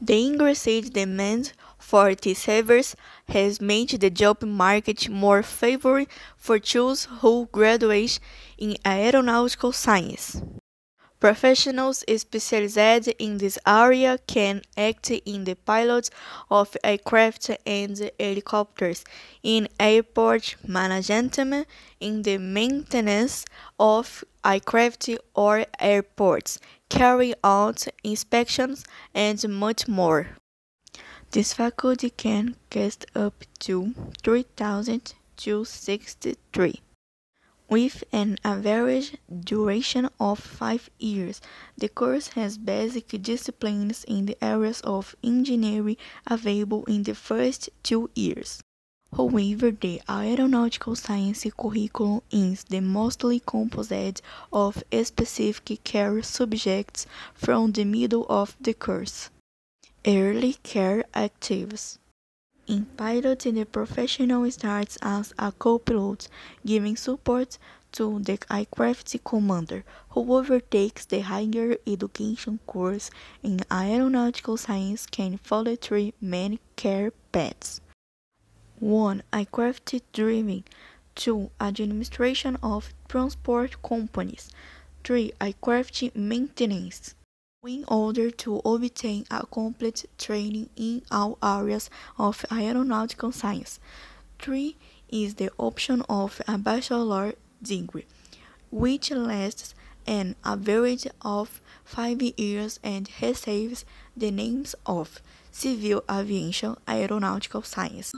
The increased demand for services has made the job market more favorable for those who graduate in aeronautical science. Professionals specialized in this area can act in the pilots of aircraft and helicopters, in airport management, in the maintenance of aircraft or airports, carry out inspections, and much more. This faculty can cost up to 3,263. With an average duration of five years, the course has basic disciplines in the areas of engineering available in the first two years. However, the aeronautical science curriculum is the mostly composed of specific care subjects from the middle of the course. Early care activities. In pilot, the professional starts as a co-pilot, giving support to the aircraft commander, who overtakes the higher education course in aeronautical science can follow three main care paths. 1. Aircraft driving 2. Administration of transport companies 3. Aircraft maintenance in order to obtain a complete training in all areas of aeronautical science. 3 is the option of a bachelor degree, which lasts an average of 5 years and receives the names of Civil Aviation Aeronautical Science.